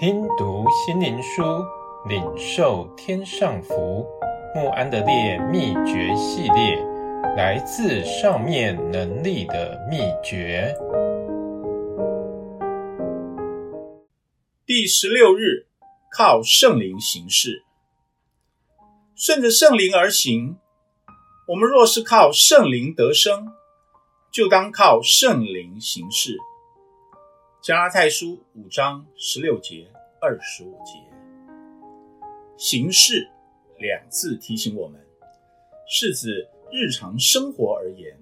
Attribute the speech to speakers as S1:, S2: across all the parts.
S1: 听读心灵书，领受天上福。穆安德烈秘诀系列，来自上面能力的秘诀。
S2: 第十六日，靠圣灵行事，顺着圣灵而行。我们若是靠圣灵得生，就当靠圣灵行事。加拉太书五章十六节、二十五节，行事两字提醒我们，是指日常生活而言，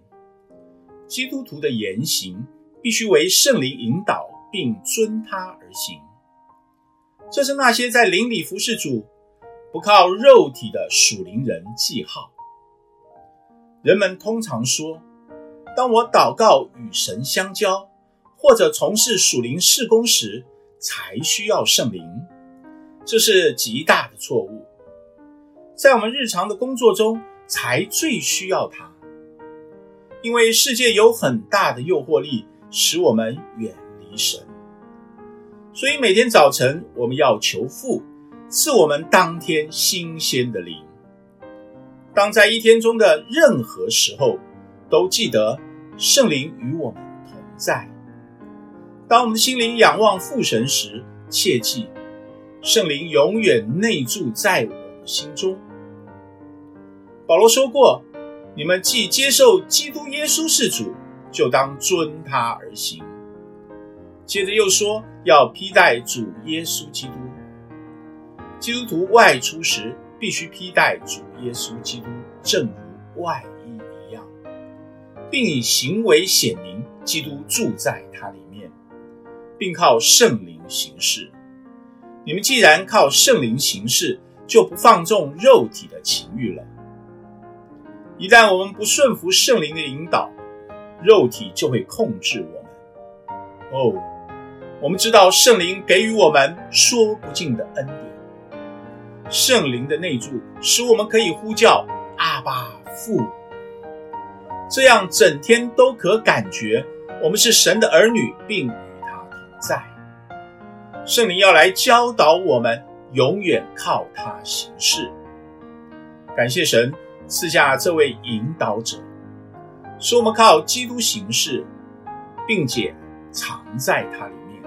S2: 基督徒的言行必须为圣灵引导，并遵他而行。这是那些在灵里服侍主、不靠肉体的属灵人记号。人们通常说，当我祷告与神相交，或者从事属灵事工时，才需要圣灵，这是极大的错误。在我们日常的工作中，才最需要它，因为世界有很大的诱惑力，使我们远离神。所以每天早晨，我们要求父赐我们当天新鲜的灵。当在一天中的任何时候，都记得圣灵与我们同在。当我们的心灵仰望父神时，切记圣灵永远内住在我们心中。保罗说过：“你们既接受基督耶稣是主，就当遵他而行。”接着又说：“要披戴主耶稣基督。”基督徒外出时必须披戴主耶稣基督，正如外衣一样，并以行为显明基督住在他里面。并靠圣灵行事。你们既然靠圣灵行事，就不放纵肉体的情欲了。一旦我们不顺服圣灵的引导，肉体就会控制我们。哦，我们知道圣灵给予我们说不尽的恩典。圣灵的内住使我们可以呼叫阿爸父，这样整天都可感觉我们是神的儿女，并在圣灵要来教导我们，永远靠他行事。感谢神赐下这位引导者，使我们靠基督行事，并且藏在他里面，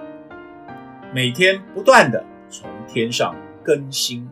S2: 每天不断的从天上更新。